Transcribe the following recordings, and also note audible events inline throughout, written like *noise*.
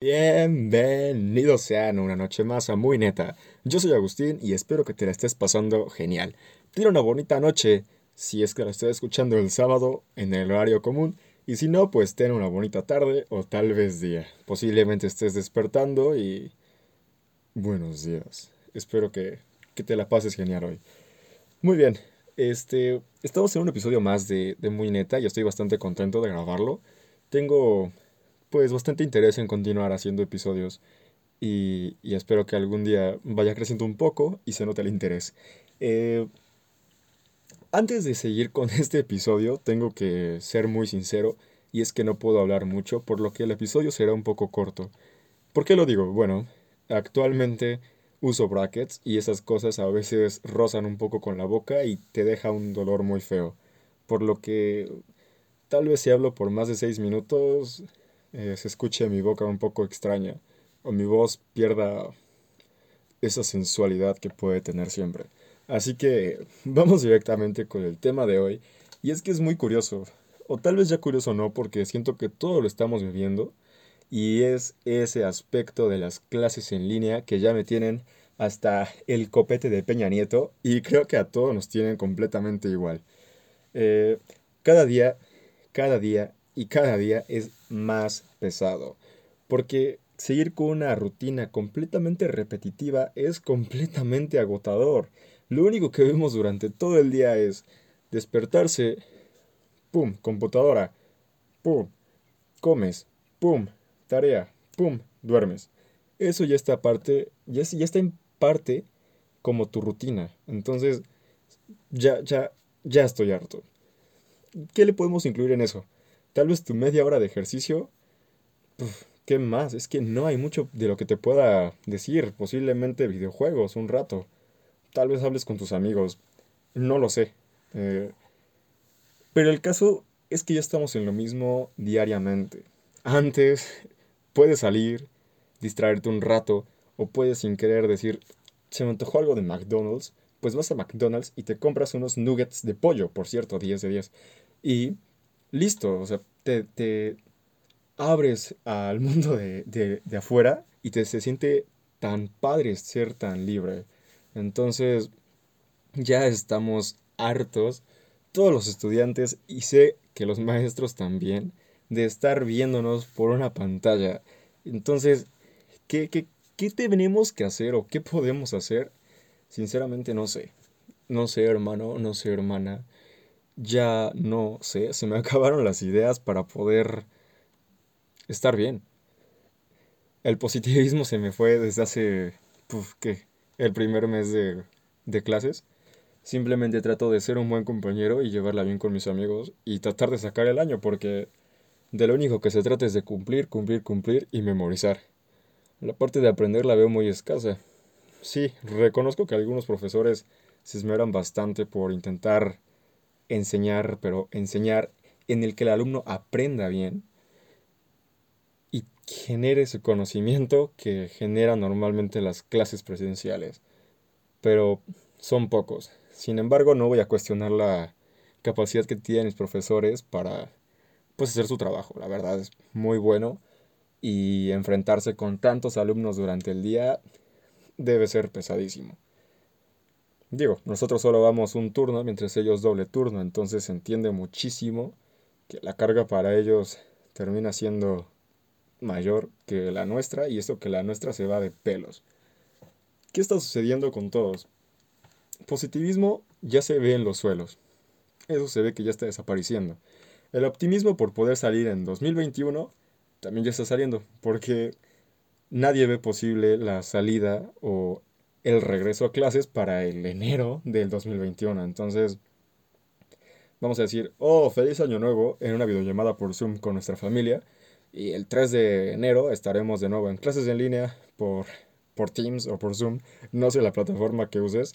Bienvenidos sean una noche más a Muy Neta. Yo soy Agustín y espero que te la estés pasando genial. Tiene una bonita noche si es que la estés escuchando el sábado en el horario común y si no, pues ten una bonita tarde o tal vez día. Posiblemente estés despertando y... Buenos días. Espero que, que te la pases genial hoy. Muy bien, este... Estamos en un episodio más de, de Muy Neta y estoy bastante contento de grabarlo. Tengo pues bastante interés en continuar haciendo episodios y, espero que algún día vaya creciendo un poco y se note el interés. Eh, antes de seguir con *laughs* este episodio, tengo que ser muy sincero y es que no puedo hablar mucho, por lo que el episodio será un poco corto. ¿Por qué lo digo? Bueno, actualmente uso brackets y esas cosas a veces rozan un poco con la boca y te deja un dolor muy feo. Por lo que tal vez si hablo por más de 6 minutos eh, se escuche mi boca un poco extraña o mi voz pierda esa sensualidad que puede tener siempre. Así que *laughs* vamos directamente con el tema de hoy. Y es que es muy curioso, o tal vez ya curioso no, porque siento que todo lo estamos viviendo. Y es ese aspecto de las clases en línea que ya me tienen hasta el copete de Peña Nieto. Y creo que a todos nos tienen completamente igual. Eh, cada día, cada día y cada día es más pesado. Porque seguir con una rutina completamente repetitiva es completamente agotador. Lo único que vemos durante todo el día es despertarse, pum, computadora, pum, comes, pum, tarea, pum, duermes. Eso ya está parte, ya, ya está en parte como tu rutina. Entonces, ya, ya, ya estoy harto. ¿Qué le podemos incluir en eso? Tal vez tu media hora de ejercicio, ¿qué más? Es que no hay mucho de lo que te pueda decir. Posiblemente videojuegos, un rato. Tal vez hables con tus amigos. No lo sé. Eh, pero el caso es que ya estamos en lo mismo diariamente. Antes puedes salir, distraerte un rato, o puedes sin querer decir, se me antojó algo de McDonald's, pues vas a McDonald's y te compras unos nuggets de pollo, por cierto, 10 de 10. Y listo, o sea, te, abres al *laughs* mundo de, afuera y te se siente tan padre ser tan libre. Entonces, ya estamos hartos, todos los estudiantes, y sé que los maestros también, de estar viéndonos por una pantalla. Entonces, ¿qué, qué, qué tenemos que hacer o qué podemos hacer? Sinceramente no sé. No sé, hermano, no sé, hermana ya no sé, se me *laughs* acabaron las ideas para poder estar bien. El positivismo se me fue desde hace, ¿qué? El primer mes de, de clases. Simplemente trato de ser un buen compañero y llevarla bien con mis amigos y tratar de sacar el año porque de lo único que se trata es de cumplir, cumplir, cumplir y memorizar. La parte de aprender la veo muy escasa. Sí, reconozco que algunos profesores se esmeran bastante por intentar enseñar, pero enseñar en el que el alumno aprenda bien y genere ese conocimiento que genera normalmente las clases presenciales. Pero son pocos. Sin embargo, no voy a cuestionar la capacidad que tienen mis profesores para pues hacer su trabajo. La verdad es muy bueno y enfrentarse con tantos alumnos durante el día debe ser pesadísimo. Digo, nosotros solo vamos un turno mientras ellos doble turno, entonces se entiende muchísimo que la carga para ellos termina siendo mayor que la nuestra y esto que la nuestra se va de pelos. ¿Qué está sucediendo con todos? Positivismo ya se ve en los suelos. Eso se ve que ya está desapareciendo. El optimismo por poder salir en 2021 también ya está saliendo, porque nadie ve posible la salida o el regreso a clases para el enero del 2021. Entonces, vamos a decir, oh, feliz año nuevo en una videollamada por Zoom con nuestra familia. Y el 3 de enero estaremos de nuevo en clases en línea por, por Teams o por Zoom. No sé la plataforma que uses.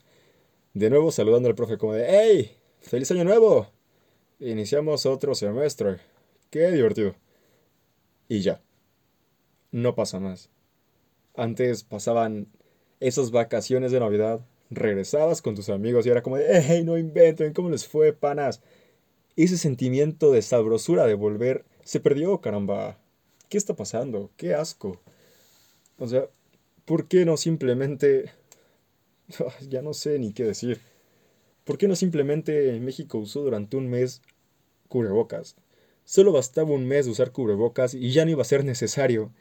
De nuevo saludando al profe como de, ¡Hey! ¡Feliz año nuevo! Iniciamos otro semestre. ¡Qué divertido! Y ya. No pasa más. Antes pasaban esas vacaciones de Navidad, regresabas con tus amigos y era como de, hey, no inventen, ¿cómo les fue, panas? Ese sentimiento de sabrosura de volver se perdió, caramba. ¿Qué está pasando? ¡Qué asco! O sea, ¿por qué no simplemente... *laughs* ya no sé ni qué decir. ¿Por qué no simplemente México usó durante un mes cubrebocas? Solo bastaba un mes de usar cubrebocas y ya no iba a ser necesario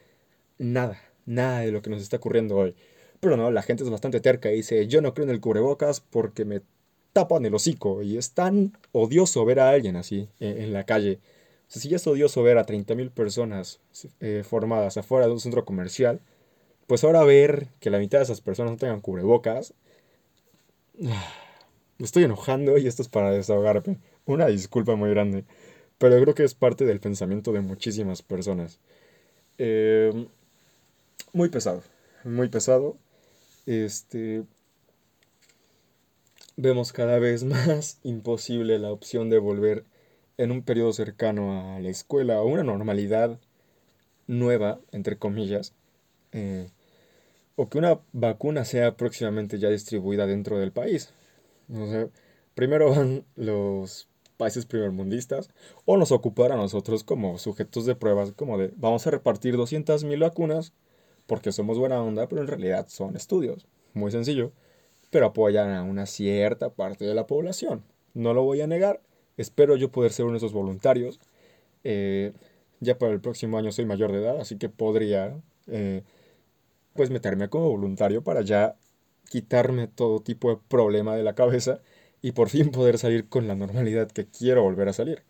nada, nada de lo que nos está ocurriendo hoy. Pero no, la gente es bastante terca y dice, yo no creo en el cubrebocas porque me tapan el hocico. Y es tan odioso ver a alguien así en, la calle. O sea, si ya es odioso ver a 30.000 personas eh, formadas afuera de un centro comercial, pues ahora ver que la mitad de esas personas no tengan cubrebocas, *sighs* me estoy enojando y esto es para desahogarme. Una disculpa muy grande, pero creo que es parte del pensamiento de muchísimas personas. Em, muy pesado, muy pesado. Este, vemos cada vez *laughs* más imposible la opción de volver en un periodo cercano a la escuela o una normalidad nueva, entre comillas, eh, o que una vacuna sea próximamente ya distribuida dentro del país. primero *laughs* van los países primermundistas o nos ocupar a nosotros como sujetos de pruebas, como de vamos a repartir 200.000 vacunas porque somos buena onda, pero en realidad son estudios. Muy sencillo, pero apoyan a una cierta parte de la población. No lo voy a negar, espero yo poder ser uno de esos voluntarios. Eh, ya para el próximo año soy mayor de edad, así que podría eh, pues meterme como voluntario para ya quitarme todo tipo de problema de la cabeza y por fin poder salir con la normalidad que quiero volver a salir.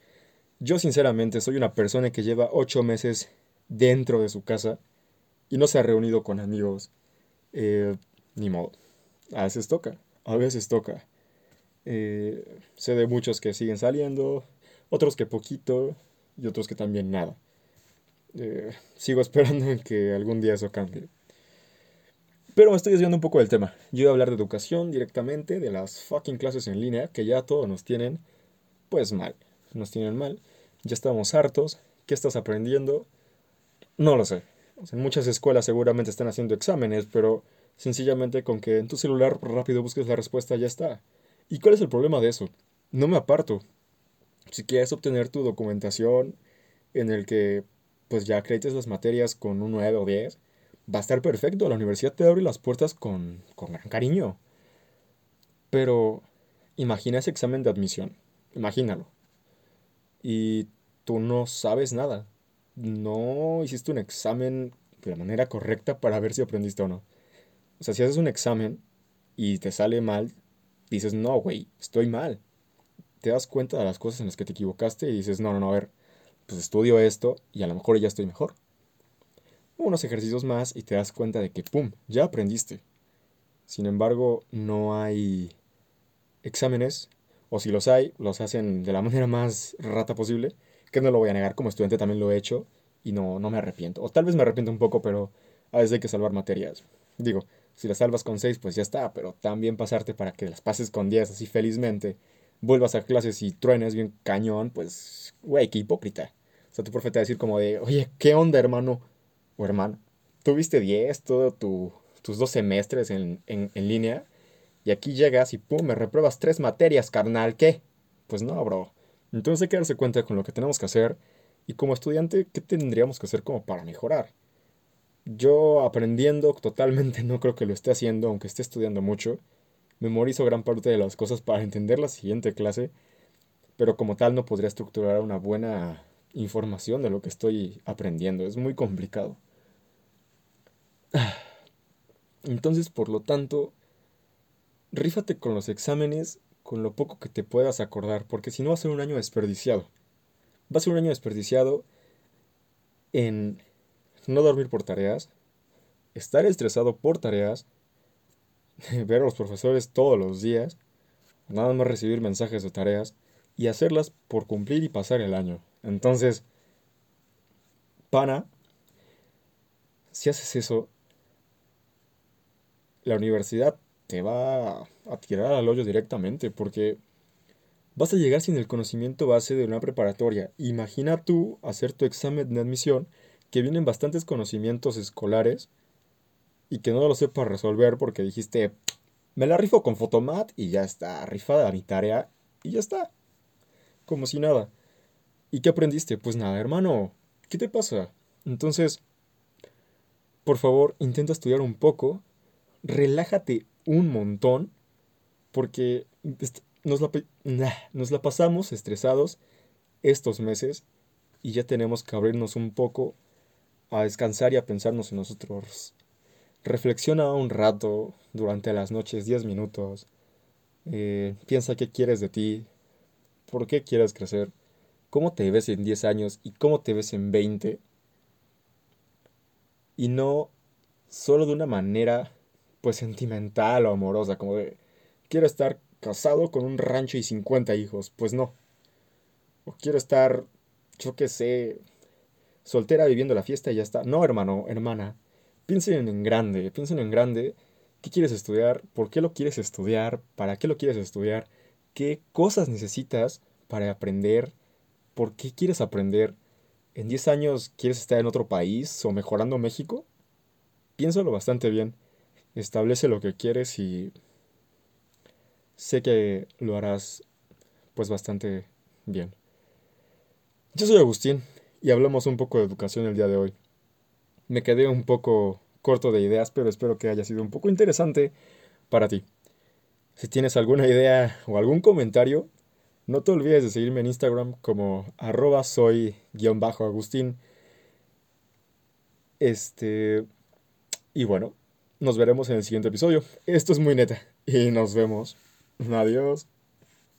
Yo sinceramente soy una persona que lleva ocho meses dentro de su casa y no se ha reunido con amigos. Eh, ni modo. A veces toca, a veces toca. Eh, sé de muchos que siguen saliendo, otros que poquito y otros que también nada. Eh, sigo *laughs* esperando en que algún día eso cambie. Pero me estoy desviando un poco del tema. Yo voy a hablar de educación directamente, de las fucking clases en línea, que ya todos nos tienen, pues mal. Nos tienen mal. Ya estamos hartos. ¿Qué estás aprendiendo? No lo sé. En muchas escuelas seguramente están haciendo exámenes, pero sencillamente con que en tu celular rápido busques la respuesta ya está. ¿Y cuál es el problema de eso? No me aparto. Si quieres obtener tu documentación en el que pues ya acredites las materias con un 9 o 10, va a estar perfecto, la universidad te abre las puertas con, con gran cariño. Pero imagina ese examen de admisión, imagínalo. Y tú no sabes nada. No hiciste un examen de la manera correcta para ver si aprendiste o no. O sea, si haces un examen y te sale mal, dices, no, güey, estoy mal. Te das cuenta de las cosas en las que te equivocaste y dices, no, no, no, a ver, pues estudio esto y a lo mejor ya estoy mejor unos ejercicios más y te das cuenta de que, ¡pum!, ya aprendiste. Sin embargo, no hay exámenes, o si los hay, los hacen de la manera más rata posible, que no lo voy a negar, como estudiante también lo he hecho y no, no me arrepiento. O tal vez me arrepiento un poco, pero a veces hay que salvar materias. Digo, si las salvas con 6, pues ya está, pero también pasarte para que las pases con 10 así felizmente, vuelvas a clases y truenes bien cañón, pues, güey, qué hipócrita. O sea, tu profe te va a decir como de, oye, ¿qué onda, hermano? o hermano, tuviste 10 todos tus dos semestres en, en, línea y aquí llegas y pum, me repruebas tres materias, carnal, ¿qué? Pues no, bro. Entonces hay que darse cuenta con lo que tenemos que hacer y como estudiante, ¿qué tendríamos que hacer como para mejorar? Yo aprendiendo totalmente no creo que lo esté haciendo, aunque esté estudiando mucho. Memorizo gran parte de las cosas para entender la siguiente clase, pero como tal no podría estructurar una buena información de lo que estoy aprendiendo. Es muy complicado. *sighs* Entonces, por lo tanto, rífate con los exámenes con lo poco que te puedas acordar, porque si no va a ser un año desperdiciado. Va a ser un año desperdiciado en no dormir por tareas, estar estresado por tareas, *laughs* ver a los profesores todos los días, nada más recibir mensajes de tareas y hacerlas por cumplir y pasar el año. Entonces, pana, si haces eso, la universidad te va a tirar al hoyo directamente porque vas a llegar sin el conocimiento base de una preparatoria. Imagina tú hacer tu examen de admisión que vienen bastantes conocimientos escolares y que no lo sepas resolver porque dijiste, me la rifo con Fotomat y ya está, rifada mi tarea y ya está. Como si nada. ¿Y qué aprendiste? Pues nada, hermano. ¿Qué te pasa? Entonces, por favor, intenta estudiar un poco, relájate un montón, porque nos la, pasamos estresados estos meses y ya tenemos que abrirnos un poco a descansar y a pensarnos en nosotros. Reflexiona un rato durante las noches, 10 minutos. Eh, piensa qué quieres de ti, por qué quieres crecer, cómo te ves en 10 años y cómo te ves en 20. Y no solo de una manera pues sentimental o amorosa, como de quiero estar casado con un rancho y 50 hijos, pues no. O quiero estar, yo qué sé, soltera viviendo la fiesta y ya está. No, hermano, hermana. Piensen en grande, piensen en grande. ¿Qué quieres estudiar? ¿Por qué lo quieres estudiar? ¿Para qué lo quieres estudiar? ¿Qué cosas necesitas para aprender? ¿Por qué quieres aprender? ¿En 10 años quieres estar en otro país o mejorando México? Piénsalo bastante bien. Establece lo que quieres y sé que lo harás pues bastante bien. Yo soy Agustín y hablamos un poco de educación el día de hoy. Me quedé un poco corto de ideas, pero espero que haya sido un poco interesante para ti. Si tienes alguna idea o algún comentario, no te olvides de seguirme en Instagram como arroba soy-agustín. Este... Y bueno, nos veremos en el siguiente episodio. Esto es muy neta. Y nos vemos. Adiós.